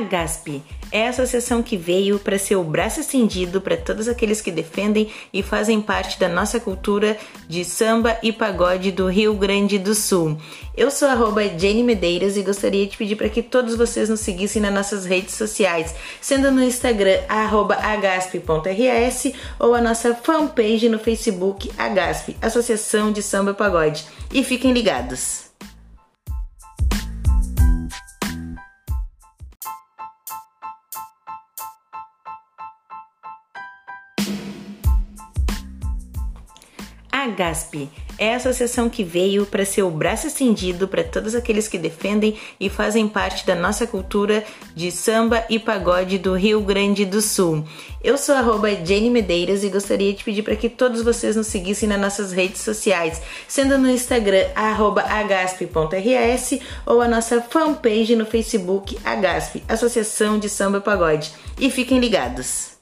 A GASP é a associação que veio para ser o braço estendido para todos aqueles que defendem e fazem parte da nossa cultura de samba e pagode do Rio Grande do Sul. Eu sou arroba Jenny Medeiros e gostaria de pedir para que todos vocês nos seguissem nas nossas redes sociais, sendo no Instagram arroba agasp.rs ou a nossa fanpage no Facebook Agasp, Associação de Samba e Pagode. E fiquem ligados! A GASP é a associação que veio para ser o braço estendido para todos aqueles que defendem e fazem parte da nossa cultura de samba e pagode do Rio Grande do Sul. Eu sou arroba Jenny Medeiros e gostaria de pedir para que todos vocês nos seguissem nas nossas redes sociais, sendo no Instagram arroba agasp.rs ou a nossa fanpage no Facebook Agasp, Associação de Samba e Pagode. E fiquem ligados!